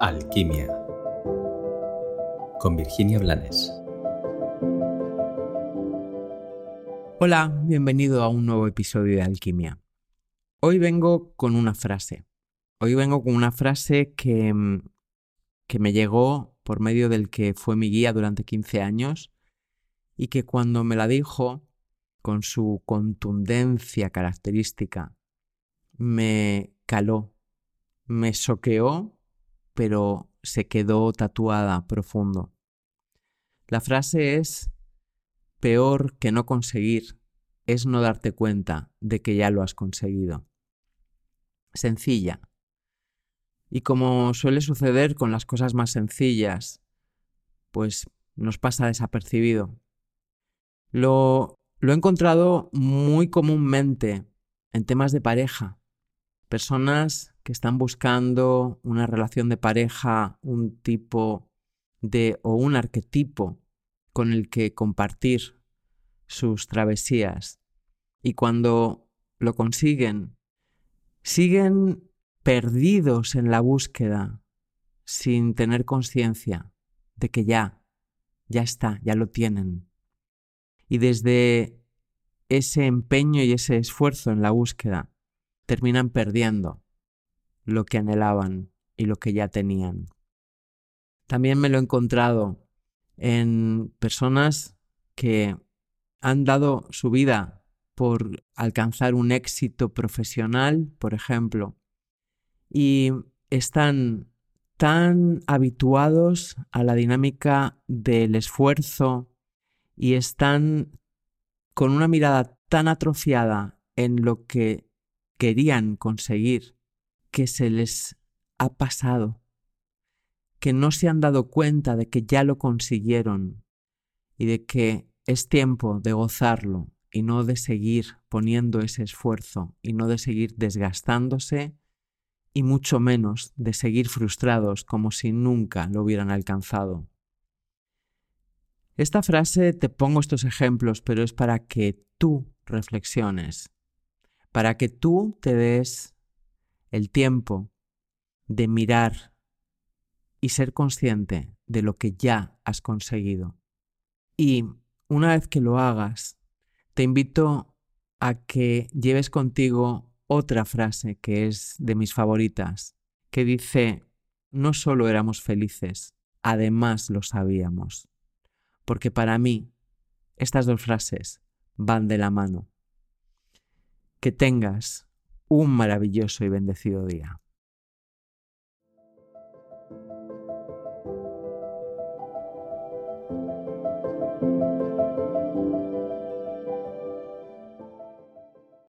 Alquimia con Virginia Blanes. Hola, bienvenido a un nuevo episodio de Alquimia. Hoy vengo con una frase. Hoy vengo con una frase que, mm, que me llegó por medio del que fue mi guía durante 15 años y que cuando me la dijo, con su contundencia característica, me caló, me soqueó pero se quedó tatuada profundo. La frase es, peor que no conseguir es no darte cuenta de que ya lo has conseguido. Sencilla. Y como suele suceder con las cosas más sencillas, pues nos pasa desapercibido. Lo, lo he encontrado muy comúnmente en temas de pareja. Personas que están buscando una relación de pareja, un tipo de o un arquetipo con el que compartir sus travesías. Y cuando lo consiguen, siguen perdidos en la búsqueda sin tener conciencia de que ya, ya está, ya lo tienen. Y desde ese empeño y ese esfuerzo en la búsqueda, terminan perdiendo lo que anhelaban y lo que ya tenían. También me lo he encontrado en personas que han dado su vida por alcanzar un éxito profesional, por ejemplo, y están tan habituados a la dinámica del esfuerzo y están con una mirada tan atrofiada en lo que querían conseguir que se les ha pasado, que no se han dado cuenta de que ya lo consiguieron y de que es tiempo de gozarlo y no de seguir poniendo ese esfuerzo y no de seguir desgastándose y mucho menos de seguir frustrados como si nunca lo hubieran alcanzado. Esta frase te pongo estos ejemplos, pero es para que tú reflexiones, para que tú te des el tiempo de mirar y ser consciente de lo que ya has conseguido. Y una vez que lo hagas, te invito a que lleves contigo otra frase que es de mis favoritas, que dice, no solo éramos felices, además lo sabíamos. Porque para mí, estas dos frases van de la mano. Que tengas un maravilloso y bendecido día.